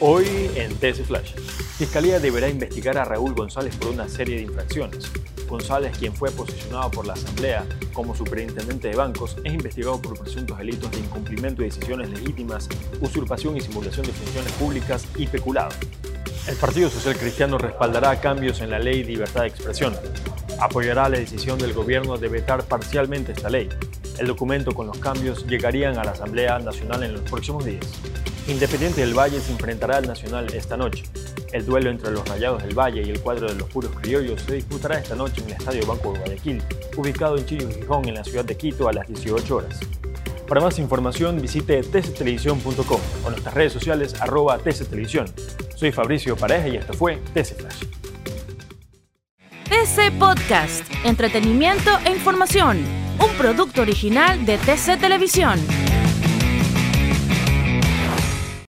Hoy en TC Flash, Fiscalía deberá investigar a Raúl González por una serie de infracciones. González, quien fue posicionado por la Asamblea como superintendente de bancos, es investigado por presuntos delitos de incumplimiento de decisiones legítimas, usurpación y simulación de funciones públicas y peculado. El Partido Social Cristiano respaldará cambios en la ley de libertad de expresión. Apoyará la decisión del gobierno de vetar parcialmente esta ley. El documento con los cambios llegarían a la Asamblea Nacional en los próximos días. Independiente del Valle se enfrentará al Nacional esta noche. El duelo entre los Rayados del Valle y el cuadro de los Puros Criollos se disputará esta noche en el Estadio Banco de Guayaquil, ubicado en Chillo Gijón, en la ciudad de Quito, a las 18 horas. Para más información visite tctelevisión.com o nuestras redes sociales arroba tctelevisión. Soy Fabricio Pareja y esto fue TC Flash. TC Podcast, entretenimiento e información, un producto original de TC Televisión.